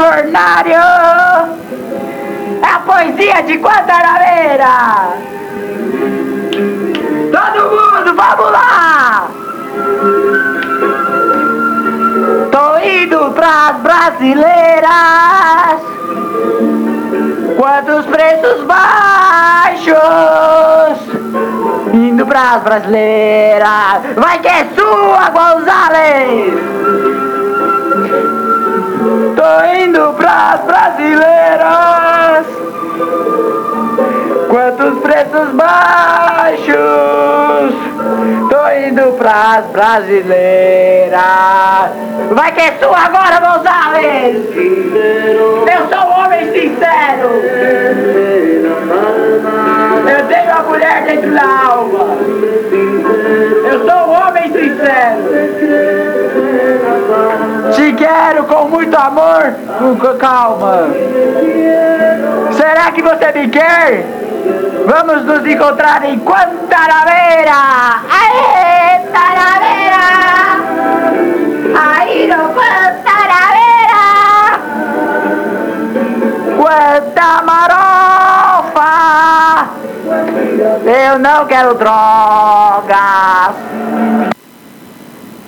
fornário! É a poesia de Guantanameira! Todo mundo, vamos lá! Tô indo pras brasileiras Quantos preços baixos Indo pras brasileiras Vai que é sua, Gonzales Tô indo pras brasileiras. Quantos preços baixos? Tô indo pras brasileiras. Vai que é sua agora, Gonzales Eu sou um homem sincero. Eu tenho a mulher dentro da alma muito amor. Com calma. Será que você me quer? Vamos nos encontrar em Guantanameira. Aê, Tanameira. Aí no Guantanameira. Quanta marofa. Eu não quero drogas.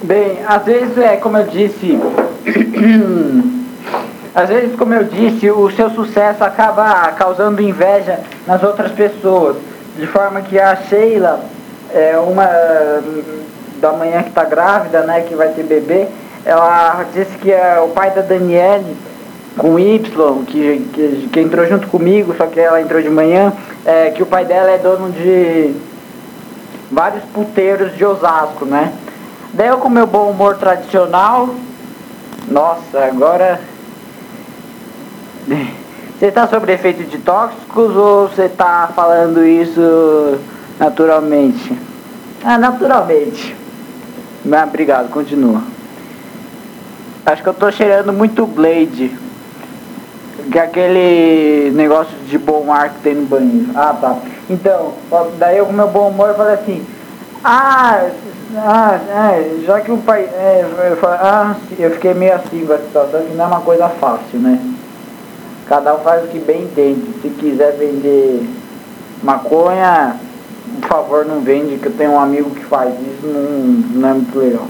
Bem, às vezes é como eu disse, às vezes como eu disse, o seu sucesso acaba causando inveja nas outras pessoas, de forma que a Sheila, é uma da manhã que está grávida, né, que vai ter bebê, ela disse que é o pai da Daniele, com Y, que, que, que entrou junto comigo, só que ela entrou de manhã, é, que o pai dela é dono de vários puteiros de Osasco, né? Daí eu com meu bom humor tradicional. Nossa, agora. Você está sobre efeito de tóxicos ou você está falando isso naturalmente? Ah, naturalmente. Mas obrigado, continua. Acho que eu tô cheirando muito Blade. Que é aquele negócio de bom ar que tem no banheiro. Ah, tá. Então, daí com meu bom humor falei assim. Ah, ah, é, já que o pai. É, eu, falei, ah, eu fiquei meio assim com a situação, que não é uma coisa fácil, né? Cada um faz o que bem entende. Se quiser vender maconha, por favor não vende, que eu tenho um amigo que faz isso, não, não é muito legal.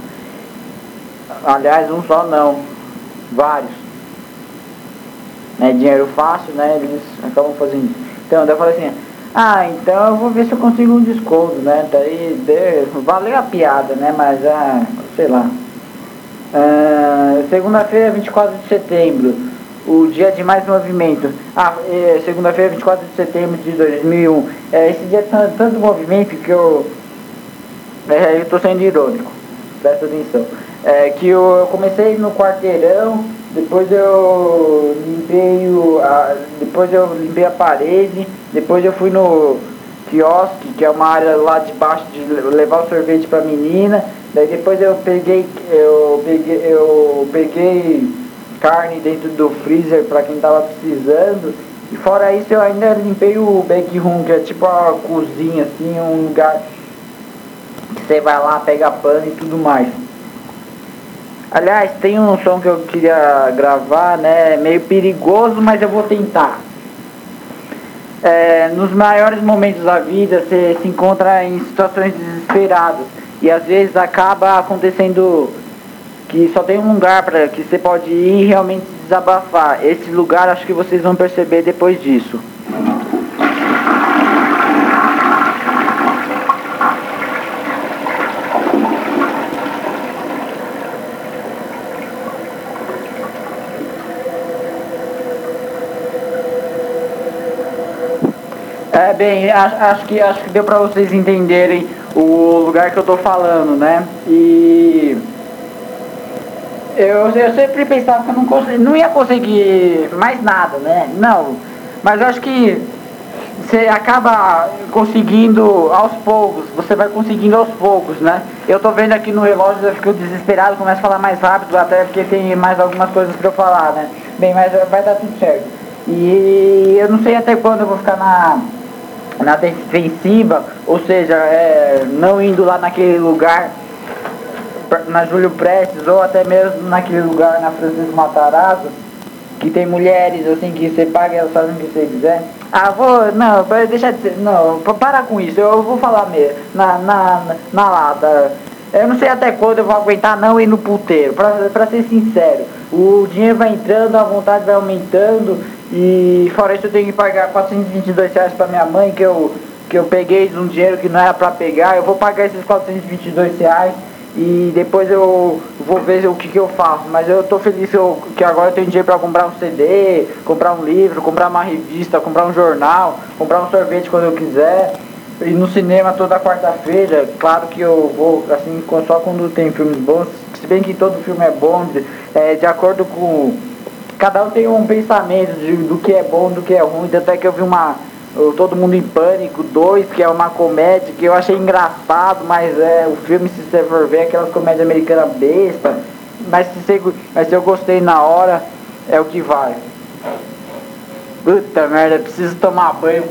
Aliás, um só não, vários. É dinheiro fácil, né? Eles acabam fazendo isso. Então, eu falei assim, ah, então eu vou ver se eu consigo um desconto, né? Daí valeu a piada, né? Mas, ah, sei lá. Ah, Segunda-feira, 24 de setembro, o dia de mais movimento. Ah, é, segunda-feira, 24 de setembro de 2001. É, esse dia tem tanto movimento que eu. É, eu tô sendo irônico, presta atenção. É, que eu, eu comecei no quarteirão depois eu limpei o. A, depois eu limpei a parede, depois eu fui no quiosque, que é uma área lá de baixo de levar o sorvete pra menina. Daí depois eu peguei. Eu peguei. Eu peguei carne dentro do freezer para quem tava precisando. E fora isso eu ainda limpei o backroom, que é tipo a cozinha assim, um lugar que você vai lá, pega pano e tudo mais. Aliás, tem um som que eu queria gravar, né? Meio perigoso, mas eu vou tentar. É, nos maiores momentos da vida, você se encontra em situações desesperadas. E às vezes acaba acontecendo que só tem um lugar para que você pode ir e realmente desabafar. Esse lugar acho que vocês vão perceber depois disso. É, bem, acho que, acho que deu pra vocês entenderem o lugar que eu tô falando, né? E eu, eu sempre pensava que eu não, consegui, não ia conseguir mais nada, né? Não, mas eu acho que você acaba conseguindo aos poucos, você vai conseguindo aos poucos, né? Eu tô vendo aqui no relógio, eu fico desesperado, começo a falar mais rápido, até porque tem mais algumas coisas pra eu falar, né? Bem, mas vai dar tudo certo. E eu não sei até quando eu vou ficar na na defensiva, ou seja, é, não indo lá naquele lugar na Júlio Prestes ou até mesmo naquele lugar na Francisco Matarazzo, que tem mulheres assim que você paga elas fazem o que você quiser. Ah, vou. Não, deixa de ser. Não, para com isso, eu vou falar mesmo. Na, na, na lata. Eu não sei até quando eu vou aguentar não ir no puteiro, pra, pra ser sincero. O dinheiro vai entrando, a vontade vai aumentando e fora isso eu tenho que pagar 422 reais pra minha mãe que eu, que eu peguei um dinheiro que não era pra pegar. Eu vou pagar esses 422 reais e depois eu vou ver o que, que eu faço. Mas eu tô feliz que, eu, que agora eu tenho dinheiro para comprar um CD, comprar um livro, comprar uma revista, comprar um jornal, comprar um sorvete quando eu quiser. E no cinema toda quarta-feira, claro que eu vou, assim, só quando tem filmes bons, se bem que todo filme é bom, é, de acordo com. Cada um tem um pensamento de, do que é bom, do que é ruim, até que eu vi uma Todo Mundo em Pânico 2, que é uma comédia que eu achei engraçado, mas é o filme, se você for ver, aquelas comédias americanas besta. Mas se, você, mas se eu gostei na hora, é o que vai. Puta merda, preciso tomar banho.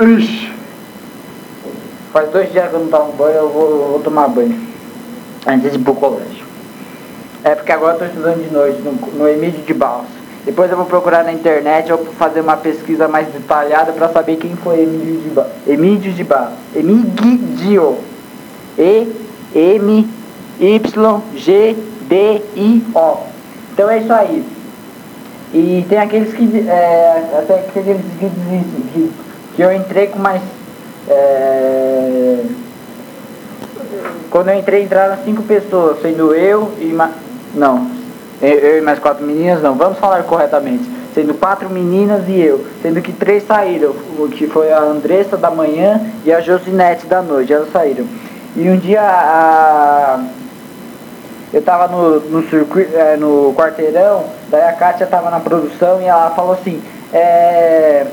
Ixi. Faz dois dias que eu não tomo banho, eu vou, eu vou tomar banho. Antes de ir pro colégio. É porque agora eu tô estudando de noite no, no Emílio de Balsa. Depois eu vou procurar na internet, eu vou fazer uma pesquisa mais detalhada para saber quem foi Emílio de Ba. Emílio de Ba. Emílio. E M Y G D I O. Então é isso aí. E tem aqueles que é, até aqueles que dizem que, que eu entrei com mais é, quando eu entrei entraram cinco pessoas, sendo eu e não, eu e mais quatro meninas, não, vamos falar corretamente. Sendo quatro meninas e eu, sendo que três saíram, que foi a Andressa da manhã e a Josinete da noite, elas saíram. E um dia a, eu tava no, no, é, no quarteirão, daí a Kátia tava na produção e ela falou assim, é.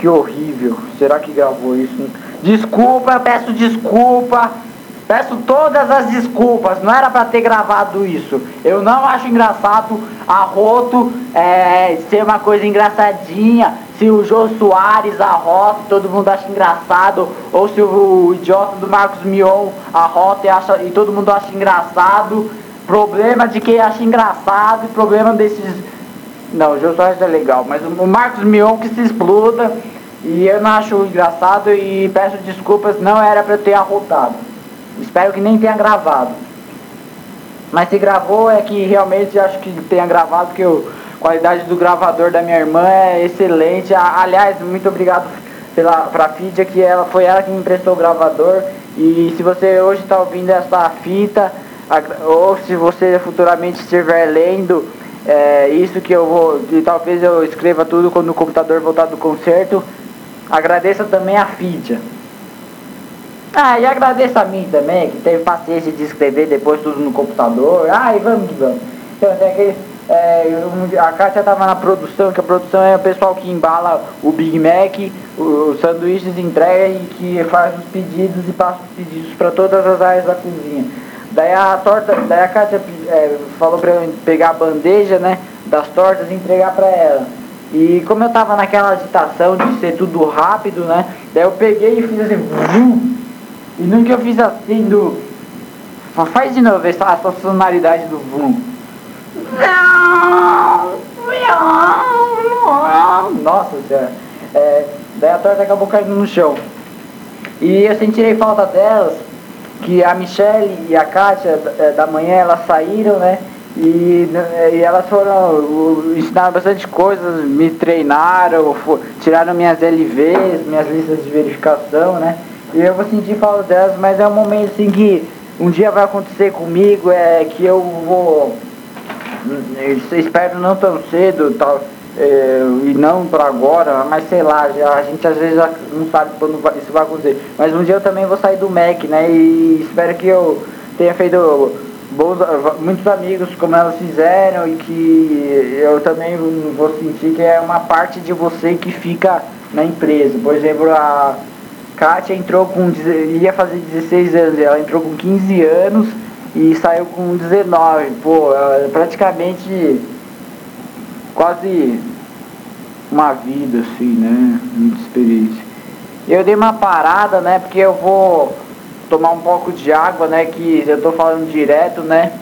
Que horrível, será que gravou isso? Desculpa, peço desculpa. Peço todas as desculpas, não era para ter gravado isso. Eu não acho engraçado a Roto é, ser uma coisa engraçadinha. Se o Jô Soares, a Rota, todo mundo acha engraçado. Ou se o, idiota do Marcos Mion, a Rota, e, acha, e todo mundo acha engraçado. Problema de quem acha engraçado e problema desses. Não, o Jô Soares é legal, mas o Marcos Mion que se exploda. E eu não acho engraçado e peço desculpas, não era para ter arrotado. Espero que nem tenha gravado. Mas se gravou é que realmente acho que tenha gravado, porque a qualidade do gravador da minha irmã é excelente. Aliás, muito obrigado pela pra Fidia, que ela foi ela que me emprestou o gravador. E se você hoje está ouvindo essa fita, ou se você futuramente estiver lendo é, isso que eu vou, e talvez eu escreva tudo quando o computador voltar do concerto, agradeça também a Fidia. Ah, e agradeço a mim também, que teve paciência de escrever depois tudo no computador. Ah, e vamos que vamos. Então, aquele, é, a Kátia estava na produção, que a produção é o pessoal que embala o Big Mac, os sanduíches entrega e que faz os pedidos e passa os pedidos para todas as áreas da cozinha. Daí a torta, daí a Kátia é, falou para eu pegar a bandeja, né, das tortas e entregar para ela. E como eu tava naquela agitação de ser tudo rápido, né, daí eu peguei e fiz assim, vum, e nunca eu fiz assim do. Faz de novo essa, essa sonoridade do vum. Nossa senhora. É, daí a torta acabou caindo no chão. E eu sentirei falta delas, que a Michelle e a Kátia é, da manhã elas saíram, né? E, e elas foram, ensinaram bastante coisas, me treinaram, for, tiraram minhas LVs, minhas listas de verificação, né? Eu vou sentir falta delas, mas é um momento assim que um dia vai acontecer comigo, é que eu vou. Espero não tão cedo, tal, é, e não para agora, mas sei lá, já, a gente às vezes não sabe quando isso vai acontecer. Mas um dia eu também vou sair do MEC, né? E espero que eu tenha feito bons, muitos amigos como elas fizeram e que eu também vou sentir que é uma parte de você que fica na empresa. Por exemplo, a Kátia entrou com. ia fazer 16 anos, ela entrou com 15 anos e saiu com 19. Pô, praticamente quase uma vida assim, né? Muita experiência. Eu dei uma parada, né? Porque eu vou. tomar um pouco de água, né? Que eu tô falando direto, né?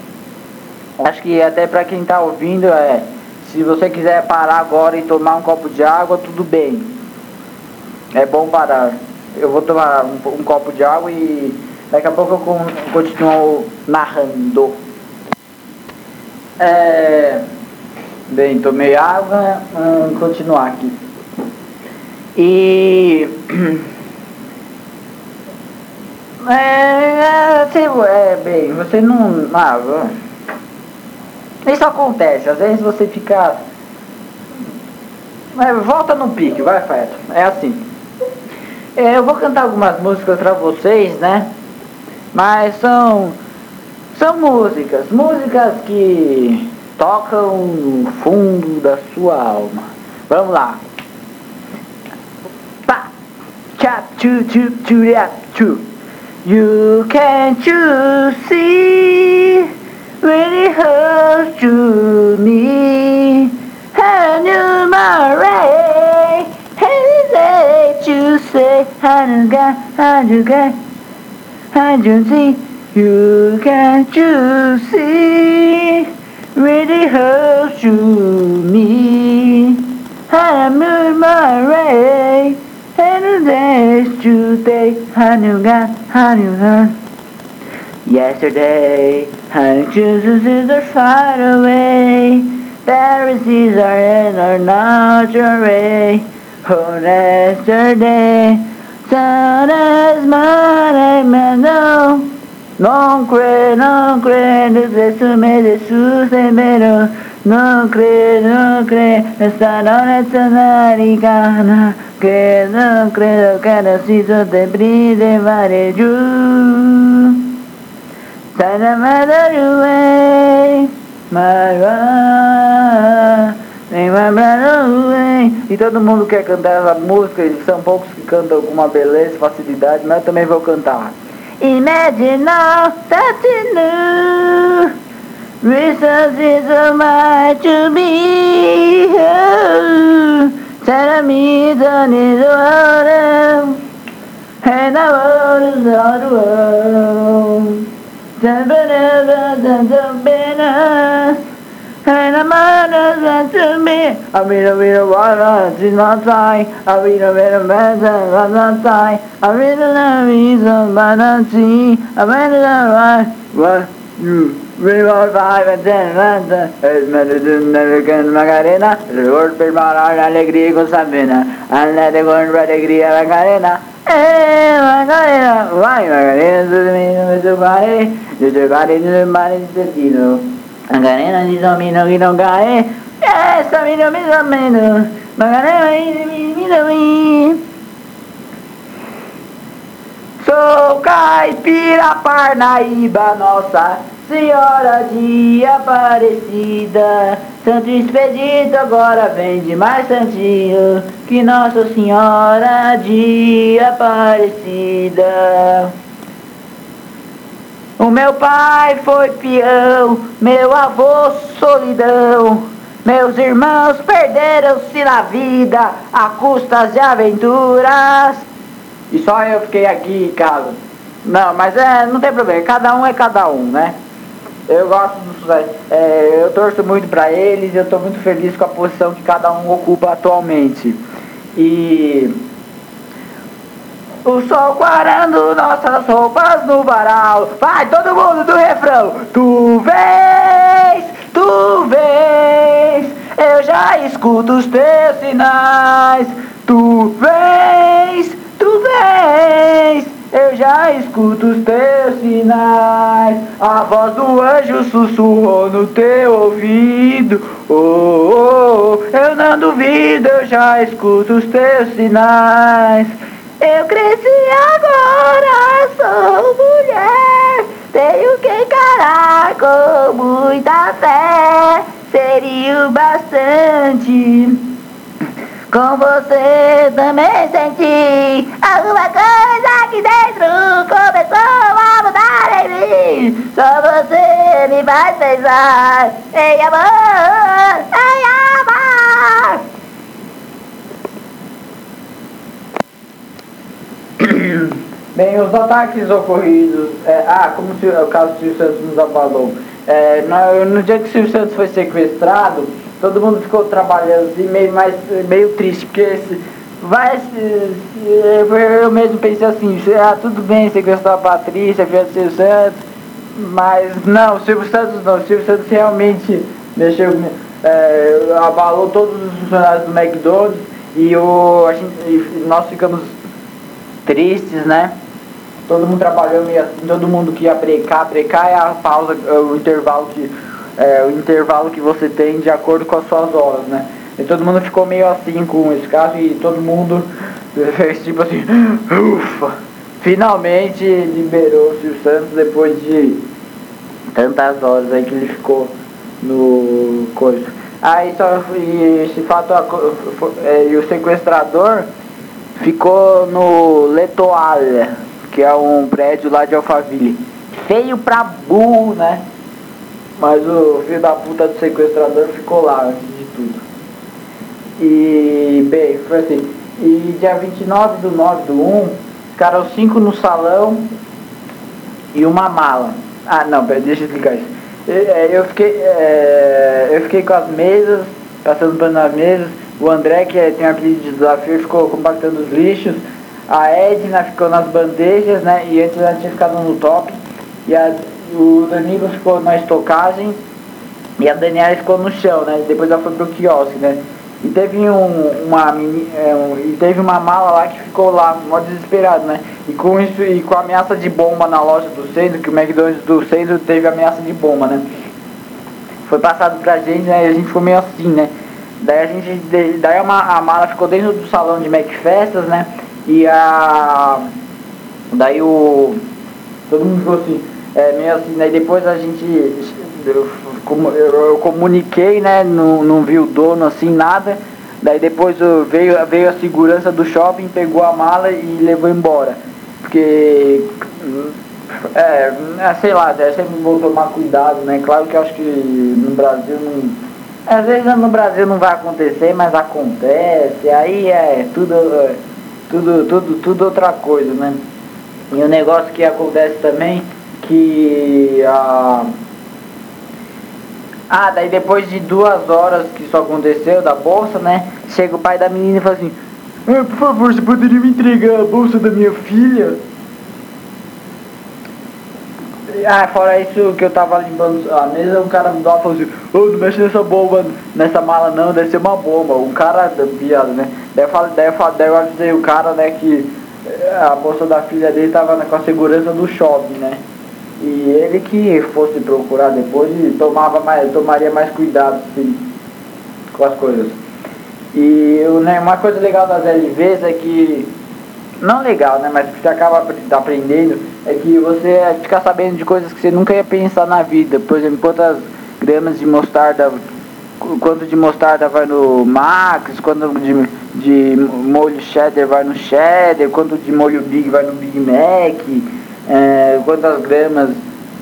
Acho que até para quem tá ouvindo, é, se você quiser parar agora e tomar um copo de água, tudo bem. É bom parar. Eu vou tomar um, um copo de água e daqui a pouco eu continuo narrando. É, bem, tomei água, vamos continuar aqui. E é, é, é, bem, você não. Ah, isso acontece, às vezes você fica. É, volta no pique, vai, Feto. É assim. É, eu vou cantar algumas músicas pra vocês, né? Mas são. São músicas, músicas que tocam no fundo da sua alma. Vamos lá. Pa, cha, chu, chu, chu, chu. You can't you see when it hurts to me say how'd get, how'd you get, how'd you see? You got really hurts you me. How to move my way, and today's Tuesday, how you got, how you got. Yesterday, how is are far away, Pharisees are in our lingerie. For yesterday, sad as my mano. Non cree, non cree, desume, desusemero. Non cree, non cree, esta noche naricana. Que no creo que necesito te brille, vale, yo. Tanamadorue, marwa, me mambrarue. Away. E todo mundo quer cantar essa música, e são poucos que cantam com uma beleza, facilidade, mas eu também vou cantar. Imagine that you knew, reasons is a mind to be. Tell me the need of and I want world. To water is not fine. I mean, I mean, And a man does that to me. I'm in a weird world. She's not Hanamana Satsumi, Avira Vira Vara Sinatai, Avira Vira Vata Ranatai, Avira Navisa Manasi, Avira Vira Reward five and ten ranta is medicine American Macarena. Reward per mara alegría con Sabina. Andate con alegría Macarena. Eh, Macarena. Why Macarena? To the meaning of the body, to the body, to the body, to the Macarena di domino che non cae, eh Sabino mi domino, Macarena mi mi mi. Sou caipira Parnaíba, nossa Senhora de Aparecida, Santo Expedito agora vem de mais santinho que Nossa Senhora de Aparecida. O meu pai foi peão, meu avô solidão, meus irmãos perderam-se na vida a custas de aventuras. E só eu fiquei aqui em casa. Não, mas é, não tem problema, cada um é cada um, né? Eu gosto dos. É, eu torço muito para eles, eu estou muito feliz com a posição que cada um ocupa atualmente. E. O sol quarando nossas roupas no varal. Vai todo mundo do refrão. Tu vês, tu vês. Eu já escuto os teus sinais. Tu vês, tu vês. Eu já escuto os teus sinais. A voz do anjo sussurrou no teu ouvido. Oh, oh, oh, eu não duvido, eu já escuto os teus sinais. Eu cresci agora, sou mulher. Tenho que encarar com muita fé. Seria o bastante com você também senti alguma coisa aqui dentro começou a mudar em mim. Só você me faz pensar em amor, em amor. Bem, os ataques ocorridos. É, ah, como o caso do Silvio Santos nos abalou. É, no, no, dia que o Silvio Santos foi sequestrado, todo mundo ficou trabalhando assim, meio, mais, meio triste, porque se, vai. Eu mesmo pensei assim: ah, tudo bem sequestrar a Patrícia, filha do Silvio Santos, mas não, o Silvio Santos não. O Silvio Santos realmente mexeu, é, abalou todos os funcionários do McDonald's e, o, gente, e nós ficamos tristes, né? Todo mundo trabalhando e todo mundo que ia brecar, brecar é a pausa, é o intervalo que, é, o intervalo que você tem de acordo com as suas horas, né? E todo mundo ficou meio assim com esse caso e todo mundo fez tipo assim, ufa! Finalmente liberou o Silvio Santos depois de tantas horas aí que ele ficou no coisa. Aí só e esse fato é, e o sequestrador ficou no Letoile que é um prédio lá de Alphaville. Feio pra burro, né? Mas o filho da puta do sequestrador ficou lá antes de tudo. E, bem, foi assim. E dia 29 do 9 do 1, ficaram cinco no salão e uma mala. Ah, não, pera, deixa eu explicar isso. É, eu fiquei, é, eu fiquei com as mesas, passando pano nas mesas. O André, que tem um apelido de desafio, ficou compactando os lixos. A Edna ficou nas bandejas, né? E antes ela tinha ficado no top. E a, o Danilo ficou na estocagem. E a Daniela ficou no chão, né? Depois ela foi pro quiosque, né? E teve um, uma é, um, teve uma mala lá que ficou lá, mó desesperado, né? E com isso, e com a ameaça de bomba na loja do centro, que o McDonald's do centro teve ameaça de bomba, né? Foi passado pra gente, né? E a gente ficou meio assim, né? Daí a gente. Daí a, a mala ficou dentro do salão de McFestas, né? E a. Daí o. Todo mundo ficou assim, é, meio assim, daí depois a gente. Eu, eu comuniquei, né? Não, não vi o dono assim, nada. Daí depois veio, veio a segurança do shopping, pegou a mala e levou embora. Porque. É, é sei lá, é sempre vou tomar cuidado, né? Claro que eu acho que no Brasil não. Às vezes no Brasil não vai acontecer, mas acontece. Aí é tudo. Tudo, tudo, tudo outra coisa, né? E o um negócio que acontece também, que a. Ah, daí depois de duas horas que isso aconteceu, da bolsa, né? Chega o pai da menina e fala assim, ah, por favor, você poderia me entregar a bolsa da minha filha? Ah, fora isso que eu tava limpando a mesa, um cara me dá falou assim, oh, não mexe nessa bomba, nessa mala não, deve ser uma bomba. Um cara piada, né? Daí eu, falei, daí, eu falei, daí eu avisei o cara, né, que eh, a bolsa da filha dele tava né, com a segurança do shopping, né? E ele que fosse procurar depois tomava mais, tomaria mais cuidado assim, com as coisas. E né, uma coisa legal das LVs é que não legal, né? Mas que você acaba aprendendo é que você fica sabendo de coisas que você nunca ia pensar na vida. Por exemplo, quantas gramas de mostarda, quanto de mostarda vai no Max, quanto de, de molho cheddar vai no cheddar, quanto de molho Big vai no Big Mac, é, quantas gramas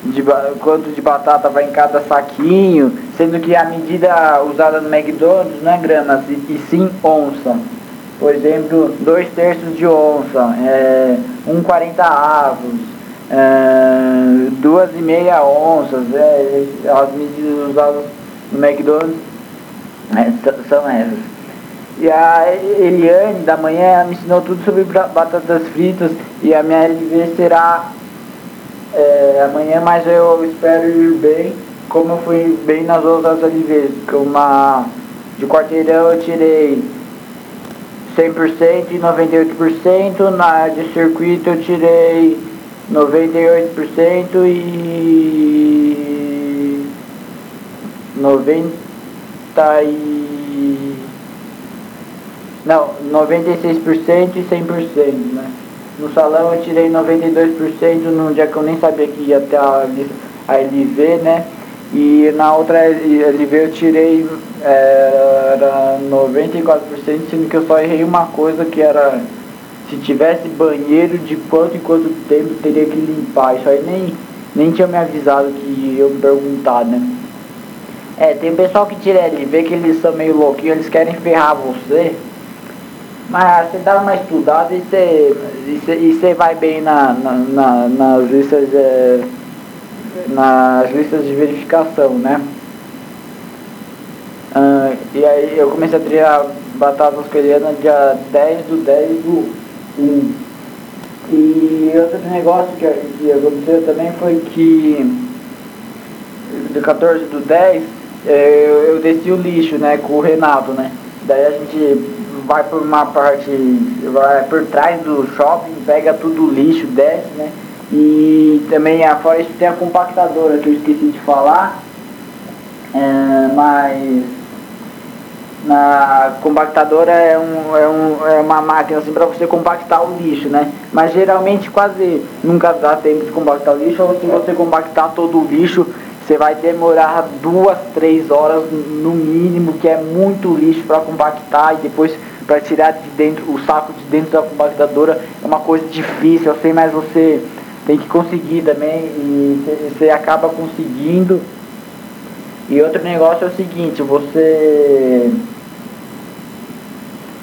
de, quanto de batata vai em cada saquinho, sendo que a medida usada no McDonald's não é gramas, e, e sim onça por exemplo, dois terços de onça, é, um 40 avos, é, duas e meia onças, é, as medidas usadas no McDonald's é, são essas. E a Eliane da manhã me ensinou tudo sobre batatas fritas e a minha LV será é, amanhã, mas eu espero ir bem, como eu fui bem nas outras LVs, que uma de quarteirão eu tirei 100% e 98%, na de circuito eu tirei 98% e 90 e não, 96% e 100%, né? No salão eu tirei 92% num dia que eu nem sabia que ia ter a, a LV, né? E na outra LV eu tirei é, era 94%, sendo que eu só errei uma coisa que era se tivesse banheiro de quanto em quanto tempo teria que limpar. Isso aí nem, nem tinha me avisado que eu me perguntar, né? É, tem pessoal que tira LV que eles são meio louquinhos, eles querem ferrar você. Mas você dá uma estudada e você, e você, vai bem na, na, na, nas listas de, nas listas de verificação, né? Ah, e aí eu comecei a trilhar batatas coreanas dia 10 do 10 do 1. E outro negócio que, que aconteceu também foi que do 14 do 10 é, eu, eu desci o lixo, né, com o Renato, né? Daí a gente vai por uma parte, vai por trás do shopping, pega tudo o lixo, desce, né? E também a Forest tem a compactadora que eu esqueci de falar, é, mas na compactadora é, um, é, um, é uma máquina assim para você compactar o lixo, né? Mas geralmente quase nunca dá tempo de compactar o lixo, ou se você compactar todo o lixo, você vai demorar duas, três horas no mínimo, que é muito lixo para compactar e depois para tirar de dentro o saco de dentro da compactadora é uma coisa difícil, sei, mas você tem que conseguir também e você acaba conseguindo. E outro negócio é o seguinte, você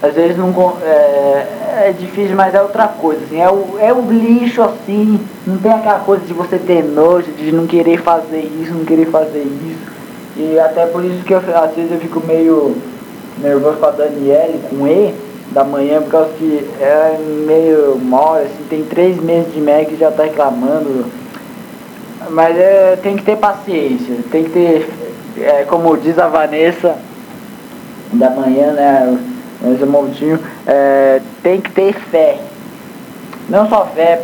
às vezes não é, é difícil, mas é outra coisa, assim, é o, é o lixo assim, não tem aquela coisa de você ter nojo, de não querer fazer isso, não querer fazer isso. E até por isso que eu, às vezes eu fico meio nervoso com a Daniele, com E, da manhã, por causa que é meio mole, assim, tem três meses de Mac e já tá reclamando. Mas é, tem que ter paciência, tem que ter, é, como diz a Vanessa da manhã, né? Mas o Moutinho, é, tem que ter fé. Não só fé,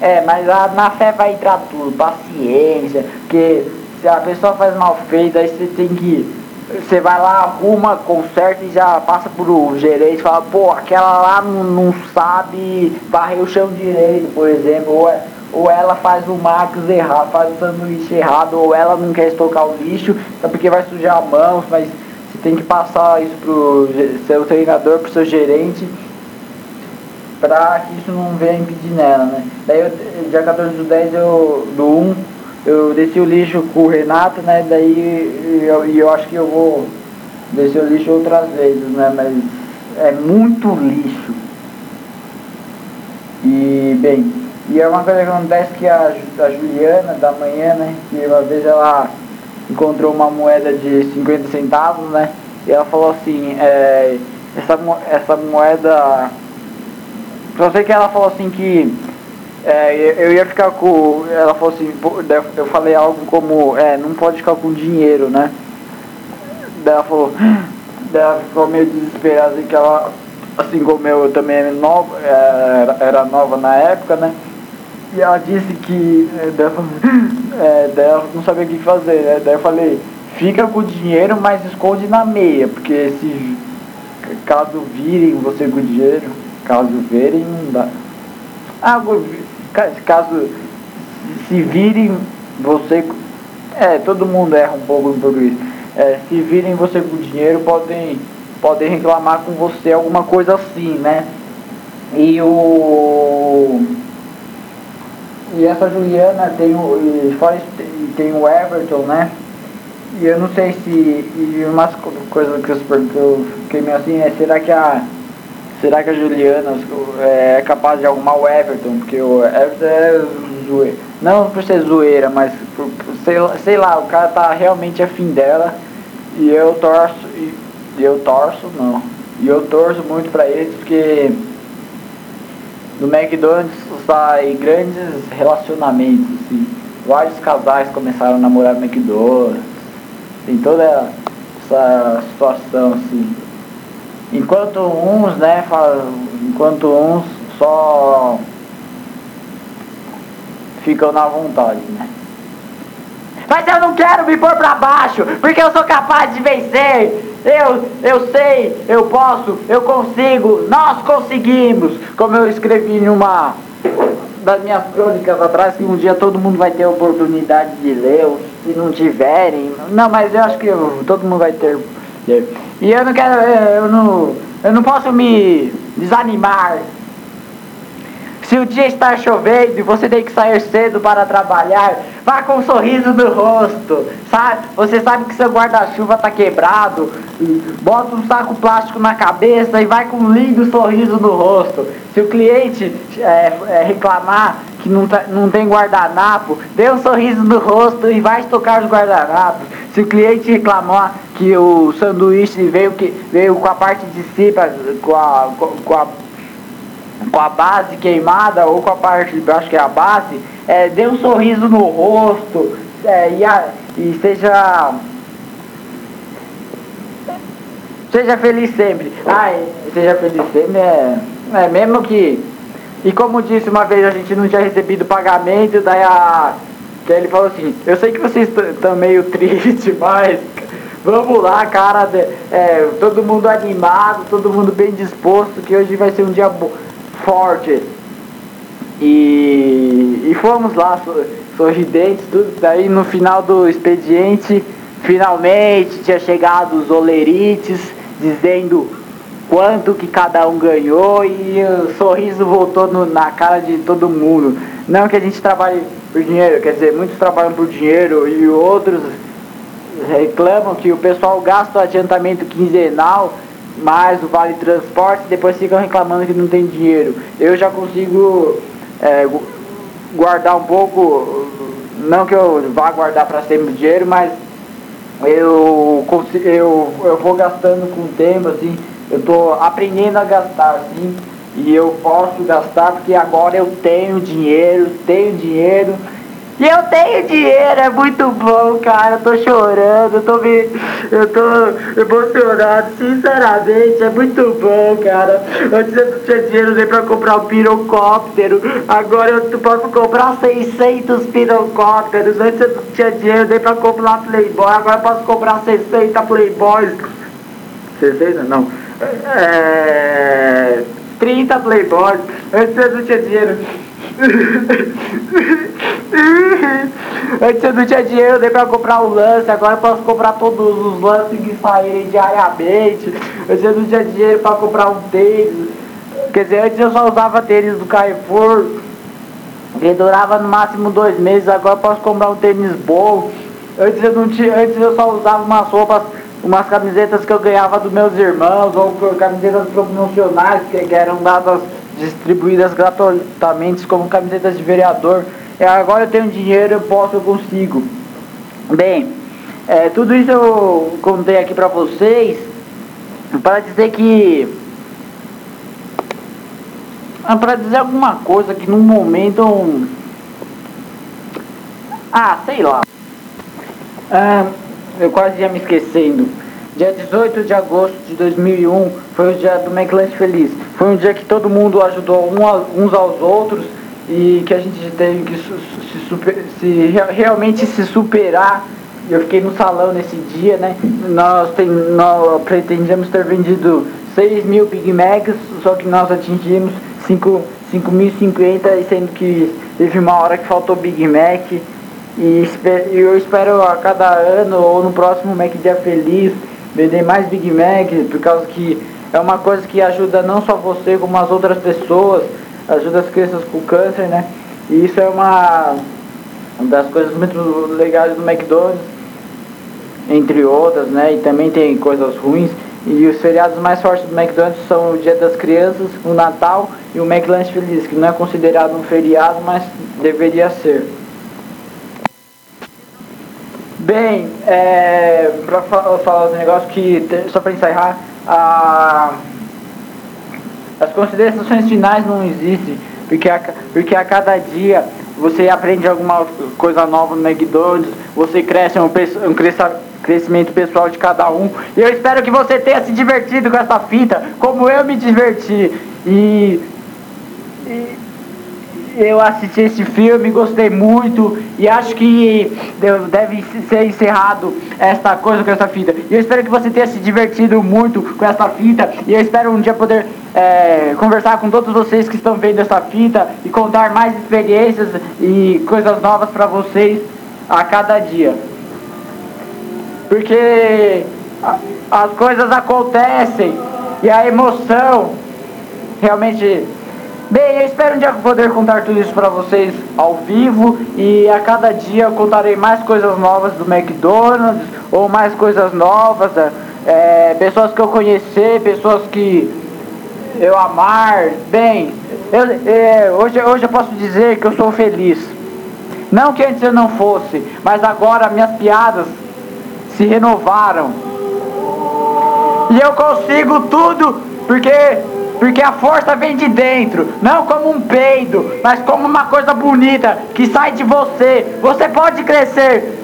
é, mas a, na fé vai entrar tudo, paciência, porque se a pessoa faz mal feito, aí você tem que. Você vai lá, arruma, conserta e já passa pro gerente fala, pô, aquela lá não, não sabe varrer o chão direito, por exemplo, ou, é, ou ela faz o max errado, faz o sanduíche errado, ou ela não quer estocar o lixo, é porque vai sujar a mão, mas tem que passar isso pro seu treinador, pro seu gerente, para que isso não venha impedir nela, né? Daí eu, dia 14 do 10 eu, do 1, eu desci o lixo com o Renato, né? Daí eu, eu acho que eu vou descer o lixo outras vezes, né? Mas é muito lixo. E bem, e é uma coisa que acontece que a, a Juliana da manhã, né? Que uma vez ela encontrou uma moeda de 50 centavos, né? E ela falou assim, é, essa, essa moeda. Só sei que ela falou assim que é, eu ia ficar com. Ela falou assim, eu falei algo como, é, não pode ficar com dinheiro, né? Daí ela falou, daí ela ficou meio desesperada que ela, assim como eu também era nova, era, era nova na época, né? E ela disse que é, é, não sabia o que fazer, né? Daí eu falei, fica com o dinheiro, mas esconde na meia, porque se caso virem você com o dinheiro, caso verem, não dá. Ah, caso se virem você. É, todo mundo erra um pouco em português. É, se virem você com dinheiro, podem, podem reclamar com você alguma coisa assim, né? E o e essa Juliana tem o. Fora tem o Everton, né? E eu não sei se. E umas coisas que eu fiquei meio assim é será que a. Será que a Juliana é capaz de arrumar o Everton? Porque o Everton é zoeira. Não por ser zoeira, mas por, sei, sei lá, o cara tá realmente afim dela. E eu torço. E eu torço não. E eu torço muito pra eles porque do McDonald's sai grandes relacionamentos, assim. Vários casais começaram a namorar no McDonald's. Tem toda essa situação, assim. Enquanto uns, né, enquanto uns só ficam na vontade, né? Mas eu não quero me pôr pra baixo, porque eu sou capaz de vencer. Eu, eu sei, eu posso, eu consigo, nós conseguimos. Como eu escrevi em uma das minhas crônicas atrás, que um dia todo mundo vai ter a oportunidade de ler, se não tiverem. Não, mas eu acho que eu, todo mundo vai ter. E eu não quero, eu não, eu não posso me desanimar. Se o dia está chovendo e você tem que sair cedo para trabalhar, vá com um sorriso no rosto, sabe? Você sabe que seu guarda-chuva está quebrado, bota um saco plástico na cabeça e vai com um lindo sorriso no rosto. Se o cliente é, é, reclamar que não, tá, não tem guardanapo, dê um sorriso no rosto e vai estocar os guardanapos. Se o cliente reclamar que o sanduíche veio, que, veio com a parte de cima, com a, com a, com a base queimada ou com a parte de baixo que é a base, é, dê um sorriso no rosto é, e, a, e seja seja feliz sempre. Ai, seja feliz sempre é, é mesmo que. E como disse uma vez, a gente não tinha recebido pagamento, daí a. Daí ele falou assim, eu sei que vocês estão meio tristes, mas vamos lá, cara, é, todo mundo animado, todo mundo bem disposto, que hoje vai ser um dia forte. E, e fomos lá, sorridentes, tudo. Daí no final do expediente, finalmente tinha chegado os olerites dizendo quanto que cada um ganhou e o sorriso voltou no, na cara de todo mundo. Não que a gente trabalhe por dinheiro, quer dizer, muitos trabalham por dinheiro e outros reclamam que o pessoal gasta o adiantamento quinzenal mais o vale transporte depois ficam reclamando que não tem dinheiro. Eu já consigo é, guardar um pouco, não que eu vá guardar para sempre dinheiro, mas eu, eu, eu vou gastando com o tempo, assim, eu tô aprendendo a gastar, assim, e eu posso gastar porque agora eu tenho dinheiro, tenho dinheiro e eu tenho dinheiro, é muito bom, cara. Eu tô chorando, eu tô me. Eu tô emocionado, sinceramente, é muito bom, cara. Antes eu não tinha dinheiro nem pra comprar um pirocóptero. Agora eu posso comprar 600 pirocópteros. Antes eu não tinha dinheiro nem pra comprar Playboy. Agora eu posso comprar 60 Playboys. 60? Não. É. 30 Playboys. Antes eu não tinha dinheiro. Antes eu não tinha dinheiro nem pra comprar o lance, agora eu posso comprar todos os lances que saírem diariamente. Antes eu não tinha dinheiro pra comprar um tênis. Quer dizer, antes eu só usava tênis do Carrefour, que durava no máximo dois meses, agora eu posso comprar um tênis bom. Antes eu não tinha, antes eu só usava umas roupas, umas camisetas que eu ganhava dos meus irmãos, ou camisetas promocionais que eram dadas distribuídas gratuitamente como camisetas de vereador. E agora eu tenho dinheiro, eu posso, eu consigo. Bem, é, tudo isso eu contei aqui para vocês para dizer que ah, para dizer alguma coisa que num momento ah sei lá ah, eu quase ia me esquecendo Dia 18 de agosto de 2001 foi o dia do McLanche Feliz. Foi um dia que todo mundo ajudou uns aos outros e que a gente teve que se, super, se realmente se superar. Eu fiquei no salão nesse dia, né? Nós, tem, nós pretendíamos ter vendido 6 mil Big Macs, só que nós atingimos 5.050, sendo que teve uma hora que faltou Big Mac. E eu espero a cada ano ou no próximo Mac Dia Feliz vender mais Big Mac, por causa que é uma coisa que ajuda não só você, como as outras pessoas, ajuda as crianças com câncer, né? E isso é uma das coisas muito legais do McDonald's, entre outras, né? E também tem coisas ruins. E os feriados mais fortes do McDonald's são o Dia das Crianças, o Natal e o McLanche Feliz, que não é considerado um feriado, mas deveria ser. Bem, é, para falar do negócio que, só para encerrar, a, as considerações finais não existem, porque a, porque a cada dia você aprende alguma coisa nova no McDonald's, você cresce um, um crescimento pessoal de cada um. E eu espero que você tenha se divertido com essa fita, como eu me diverti. E, e eu assisti esse filme, gostei muito e acho que deve ser encerrado esta coisa com essa fita. E eu espero que você tenha se divertido muito com essa fita e eu espero um dia poder é, conversar com todos vocês que estão vendo essa fita e contar mais experiências e coisas novas para vocês a cada dia. Porque as coisas acontecem e a emoção realmente Bem, eu espero um dia poder contar tudo isso para vocês ao vivo e a cada dia eu contarei mais coisas novas do McDonald's ou mais coisas novas, é, pessoas que eu conhecer, pessoas que eu amar. Bem, eu, é, hoje, hoje eu posso dizer que eu sou feliz. Não que antes eu não fosse, mas agora minhas piadas se renovaram. E eu consigo tudo porque porque a força vem de dentro, não como um peido, mas como uma coisa bonita que sai de você. Você pode crescer.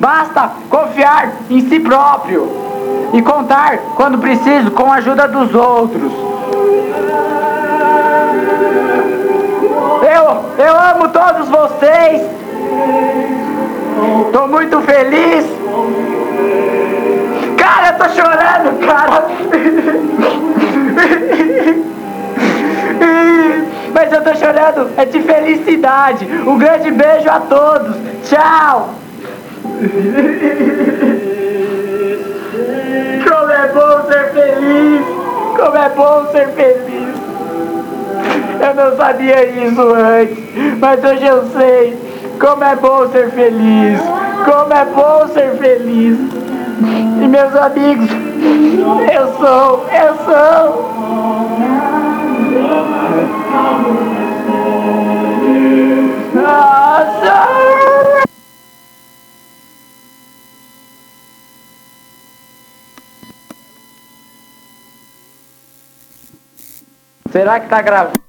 Basta confiar em si próprio e contar quando preciso com a ajuda dos outros. Eu, eu amo todos vocês. Estou muito feliz. Cara, eu tô chorando, cara. Mas eu tô chorando, é de felicidade. Um grande beijo a todos. Tchau. Como é bom ser feliz. Como é bom ser feliz. Eu não sabia isso antes, mas hoje eu sei. Como é bom ser feliz. Como é bom ser feliz. E meus amigos, eu sou, eu sou. Será que tá gravando?